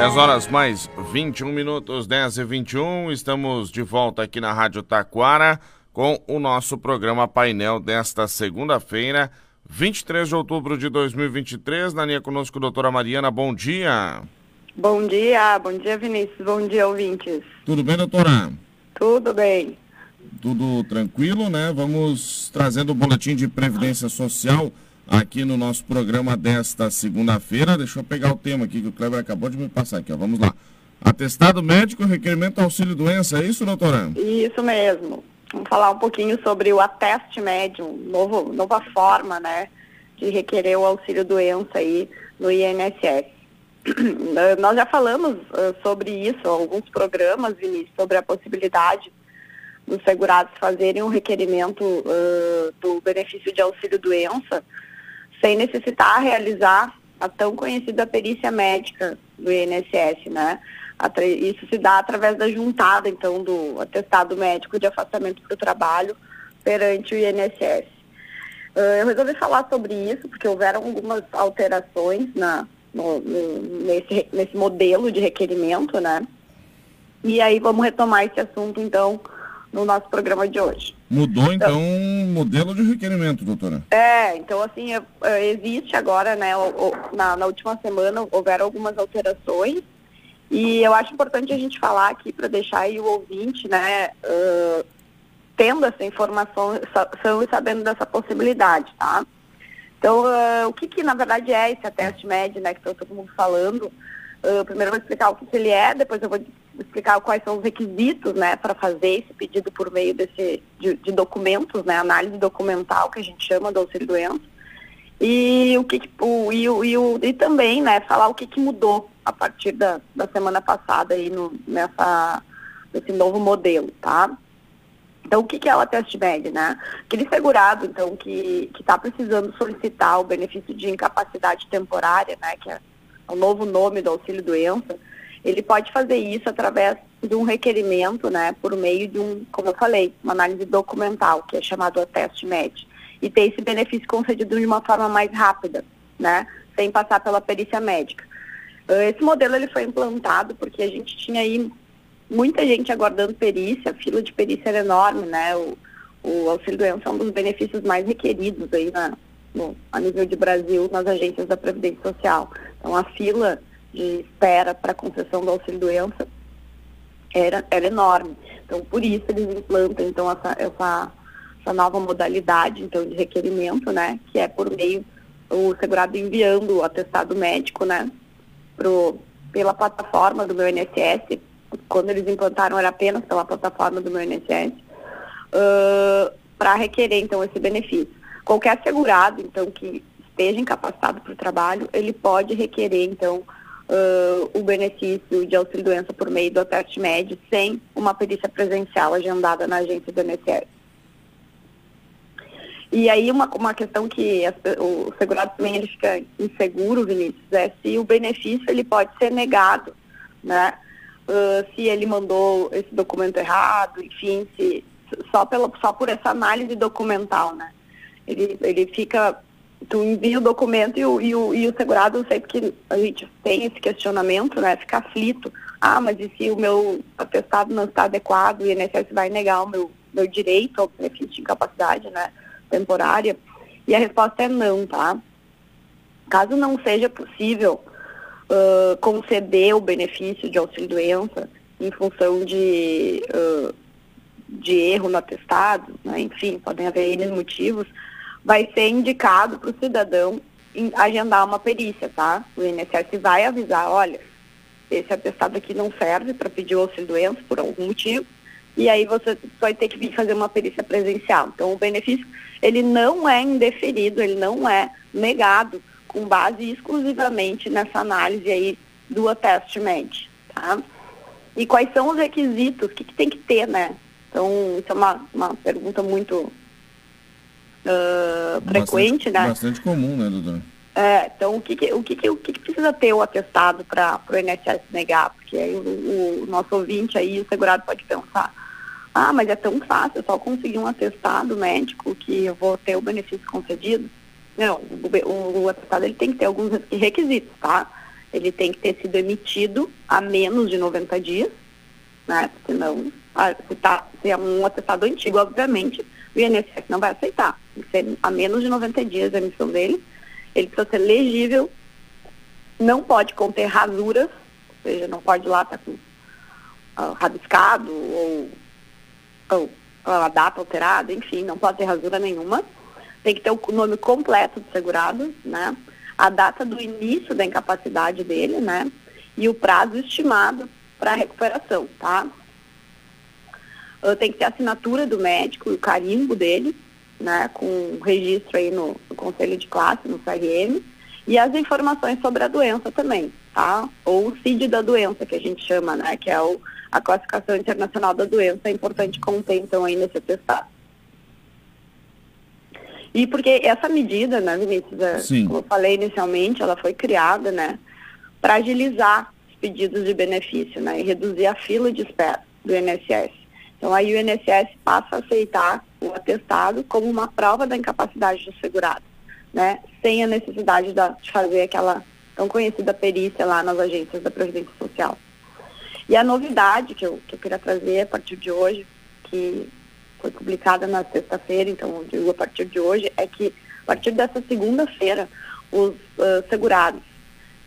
10 horas mais 21 minutos, 10 e 21. Estamos de volta aqui na Rádio Taquara com o nosso programa painel desta segunda-feira, 23 de outubro de 2023. Na linha conosco, doutora Mariana, bom dia. Bom dia, bom dia, Vinícius. Bom dia, ouvintes. Tudo bem, doutora? Tudo bem. Tudo tranquilo, né? Vamos trazendo o boletim de Previdência Social aqui no nosso programa desta segunda-feira. Deixa eu pegar o tema aqui que o Kleber acabou de me passar aqui, ó. Vamos lá. Atestado médico, requerimento auxílio doença, é isso, doutora? Isso mesmo. Vamos falar um pouquinho sobre o ateste médio, novo, nova forma, né, de requerer o auxílio doença aí no INSS. Nós já falamos uh, sobre isso, alguns programas, Vinícius, sobre a possibilidade dos segurados fazerem um requerimento uh, do benefício de auxílio doença sem necessitar realizar a tão conhecida perícia médica do INSS, né? Isso se dá através da juntada, então, do atestado médico de afastamento para o trabalho perante o INSS. Eu resolvi falar sobre isso porque houveram algumas alterações na, no, nesse, nesse modelo de requerimento, né? E aí vamos retomar esse assunto, então, no nosso programa de hoje. Mudou, então, o então, modelo de requerimento, doutora? É, então, assim, é, é, existe agora, né, na, na última semana houveram algumas alterações e eu acho importante a gente falar aqui para deixar aí o ouvinte, né, uh, tendo essa informação e sabendo dessa possibilidade, tá? Então, uh, o que, que na verdade é esse teste médio, né, que está todo mundo falando? Uh, primeiro eu vou explicar o que, que ele é, depois eu vou explicar quais são os requisitos, né, para fazer esse pedido por meio desse, de, de, documentos, né, análise documental, que a gente chama do auxílio doença. E o que, o, e, o, e, o, e também, né, falar o que, que mudou a partir da, da semana passada aí no, nessa, nesse novo modelo, tá? Então, o que, que é o teste médio, né? Aquele segurado, então, que está precisando solicitar o benefício de incapacidade temporária, né, que é o novo nome do auxílio doença, ele pode fazer isso através de um requerimento, né, por meio de um, como eu falei, uma análise documental, que é chamado teste médio, e ter esse benefício concedido de uma forma mais rápida, né, sem passar pela perícia médica. Ah, esse modelo ele foi implantado porque a gente tinha aí muita gente aguardando perícia, a fila de perícia era enorme, né, o, o auxílio doença é um dos benefícios mais requeridos aí no, a nível de Brasil nas agências da Previdência Social. Então, a fila de espera para concessão do auxílio doença era, era enorme. Então, por isso eles implantam então essa, essa, essa nova modalidade então de requerimento, né, que é por meio o segurado enviando o atestado médico, né, pro, pela plataforma do meu INSS. Quando eles implantaram era apenas pela plataforma do meu INSS uh, para requerer então esse benefício. Qualquer segurado então que esteja incapacitado para o trabalho, ele pode requerer, então, uh, o benefício de auxílio-doença por meio do médio sem uma perícia presencial agendada na agência do INSS. E aí uma, uma questão que as, o segurado também ele fica inseguro, Vinícius, é se o benefício ele pode ser negado, né? Uh, se ele mandou esse documento errado, enfim, se, só, pela, só por essa análise documental, né? Ele, ele fica tu envia o documento e o, e o, e o segurado, sei que a gente tem esse questionamento, né? Fica aflito. Ah, mas e se o meu atestado não está adequado, o INSS vai negar o meu, meu direito ao benefício de incapacidade, né? Temporária? E a resposta é não, tá? Caso não seja possível uh, conceder o benefício de auxílio-doença em função de, uh, de erro no atestado, né? enfim, podem haver N motivos, vai ser indicado para o cidadão agendar uma perícia, tá? O INSS vai avisar, olha, esse atestado aqui não serve para pedir o auxílio doença por algum motivo, e aí você vai ter que vir fazer uma perícia presencial. Então o benefício, ele não é indeferido, ele não é negado com base exclusivamente nessa análise aí do ateste médio, tá? E quais são os requisitos, o que, que tem que ter, né? Então, isso é uma, uma pergunta muito uh, frequente, bastante, né? Bastante comum, né, doutora? É, então o que, que o, que, que, o que, que precisa ter o atestado para o INSS negar? Porque aí o, o, nosso ouvinte aí, o segurado pode pensar, ah, mas é tão fácil, é só conseguir um atestado médico que eu vou ter o benefício concedido. Não, o, o, o atestado ele tem que ter alguns requisitos, tá? ele tem que ter sido emitido há menos de 90 dias, né? Senão, ah, se, tá, se é um atestado antigo, obviamente, o INSS não vai aceitar. Ser a menos de 90 dias a emissão dele. Ele precisa ser legível, não pode conter rasuras, ou seja, não pode lá estar tá com uh, rabiscado ou, ou a data alterada, enfim, não pode ter rasura nenhuma. Tem que ter o nome completo do segurado, né? A data do início da incapacidade dele, né? E o prazo estimado para recuperação, tá? Uh, tem que ter a assinatura do médico e o carimbo dele, né? Com registro aí no, no Conselho de Classe, no CRM. E as informações sobre a doença também, tá? Ou o CID da doença, que a gente chama, né? Que é o, a classificação internacional da doença. É importante conter, então, aí nesse atestado. E porque essa medida, né, Vinícius, é, Sim. como eu falei inicialmente, ela foi criada, né, para agilizar os pedidos de benefício, né, e reduzir a fila de espera do INSS. Então, aí o INSS passa a aceitar o atestado como uma prova da incapacidade do segurado, né, sem a necessidade de fazer aquela tão conhecida perícia lá nas agências da Previdência Social. E a novidade que eu, que eu queria trazer a partir de hoje, que foi publicada na sexta-feira, então eu digo a partir de hoje, é que a partir dessa segunda-feira, os uh, segurados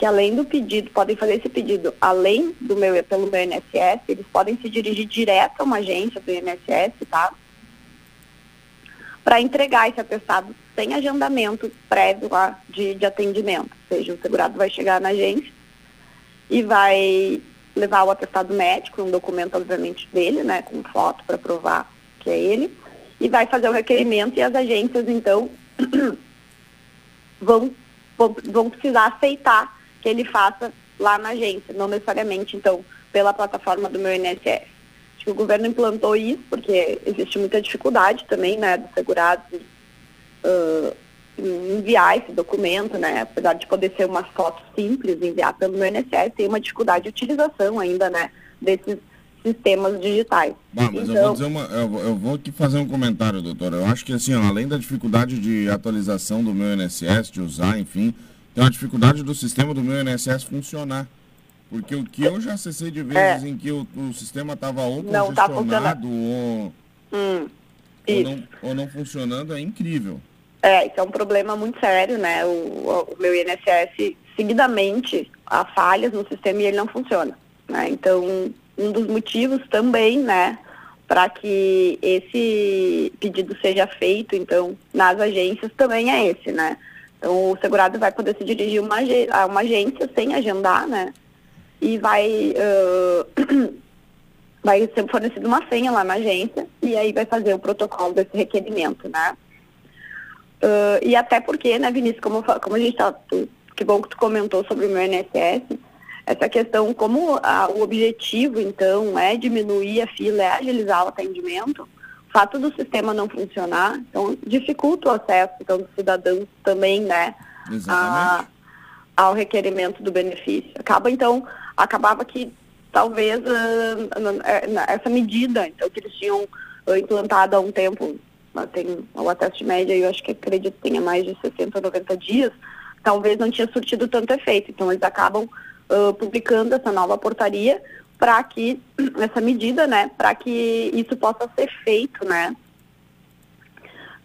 que além do pedido, podem fazer esse pedido além do meu, pelo meu INSS, eles podem se dirigir direto a uma agência do INSS, tá? Para entregar esse atestado sem agendamento prévio lá de, de atendimento. Ou seja, o segurado vai chegar na agência e vai levar o atestado médico, um documento, obviamente, dele, né, com foto para provar que é ele, e vai fazer o requerimento e as agências, então, vão, vão precisar aceitar que ele faça lá na agência, não necessariamente, então, pela plataforma do meu INSS. Acho que o governo implantou isso, porque existe muita dificuldade também, né, dos segurados uh, enviar esse documento, né, apesar de poder ser uma foto simples, enviar pelo meu INSS, tem uma dificuldade de utilização ainda, né, desses sistemas digitais. Bah, mas então... eu vou dizer uma, eu, eu, vou aqui fazer um comentário, doutora. Eu acho que assim, ó, além da dificuldade de atualização do meu INSS, de usar, enfim, tem uma dificuldade do sistema do meu INSS funcionar. Porque o que eu já acessei de vezes é. em que o, o sistema estava ou não tá congestionado tá ou, hum, ou, não, ou não funcionando é incrível. É, isso é um problema muito sério, né? O, o, meu INSS, seguidamente, há falhas no sistema e ele não funciona. Né? Então, um dos motivos também, né, para que esse pedido seja feito, então, nas agências também é esse, né? Então, o segurado vai poder se dirigir uma, a uma agência sem agendar, né? E vai, uh, vai ser fornecida uma senha lá na agência e aí vai fazer o protocolo desse requerimento, né? Uh, e até porque, né, Vinícius, como, como a gente tá, que bom que tu comentou sobre o meu INSS, essa questão, como a, o objetivo, então, é diminuir a fila, é agilizar o atendimento, fato do sistema não funcionar, então, dificulta o acesso então, dos cidadãos também, né, a, ao requerimento do benefício. Acaba, então, acabava que talvez uh, essa medida, então, que eles tinham uh, implantado há um tempo, tem o ateste média, eu acho que acredito que tenha mais de 60, 90 dias, talvez não tinha surtido tanto efeito. Então, eles acabam uh, publicando essa nova portaria para que, essa medida, né, para que isso possa ser feito, né,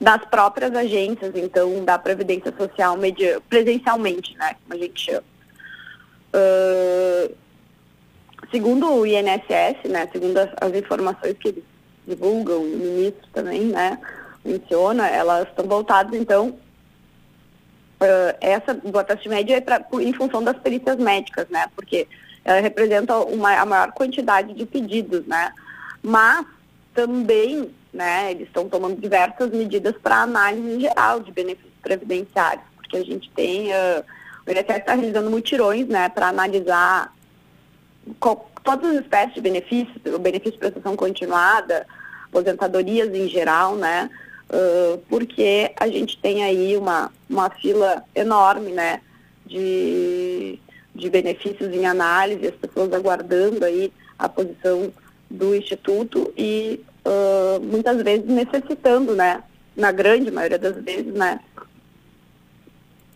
das próprias agências, então, da Previdência Social media, presencialmente, né, como a gente chama. Uh, segundo o INSS, né, segundo as, as, informações que eles divulgam, o ministro também, né, menciona, elas estão voltadas, então, uh, essa do teste média é pra, em função das perícias médicas, né? Porque representa uma, a maior quantidade de pedidos, né? Mas também, né, eles estão tomando diversas medidas para análise geral de benefícios previdenciários, porque a gente tem, uh, o INSS está realizando mutirões, né, para analisar todas as espécies de benefícios, o benefício de prestação continuada, aposentadorias em geral, né, uh, porque a gente tem aí uma, uma fila enorme, né, de, de benefícios em análise, as pessoas aguardando aí a posição do Instituto e uh, muitas vezes necessitando, né, na grande maioria das vezes, né,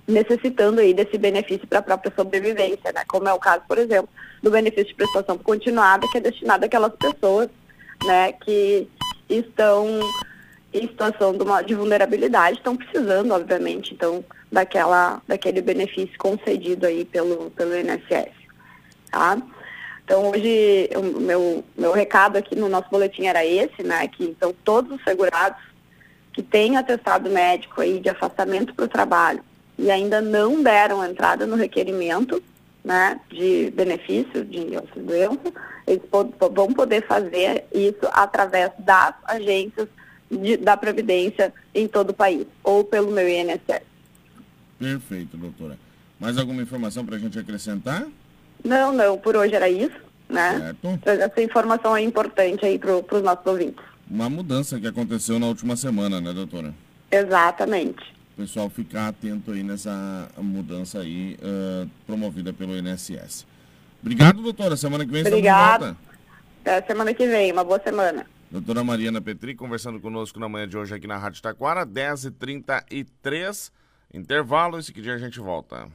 necessitando aí desse benefício para a própria sobrevivência, né? Como é o caso, por exemplo, do benefício de prestação continuada, que é destinado àquelas pessoas, né, que estão em situação de, uma, de vulnerabilidade, estão precisando, obviamente, então, daquela, daquele benefício concedido aí pelo, pelo INSS, tá? Então, hoje, o meu, meu recado aqui no nosso boletim era esse, né, que então todos os segurados que têm atestado médico aí de afastamento para o trabalho e ainda não deram entrada no requerimento, né, de benefício de auxílio-doença, eles vão poder fazer isso através das agências de, da Previdência em todo o país, ou pelo meu INSS. Perfeito, doutora. Mais alguma informação para a gente acrescentar? Não, não, por hoje era isso, né? Certo. Essa informação é importante aí para os nossos ouvintes. Uma mudança que aconteceu na última semana, né, doutora? Exatamente. O pessoal ficar atento aí nessa mudança aí uh, promovida pelo INSS. Obrigado, doutora. Semana que vem Obrigado. estamos de volta. Até semana que vem. Uma boa semana. Doutora Mariana Petri conversando conosco na manhã de hoje aqui na Rádio Taquara, 10h33. Intervalo e seguinte a gente volta.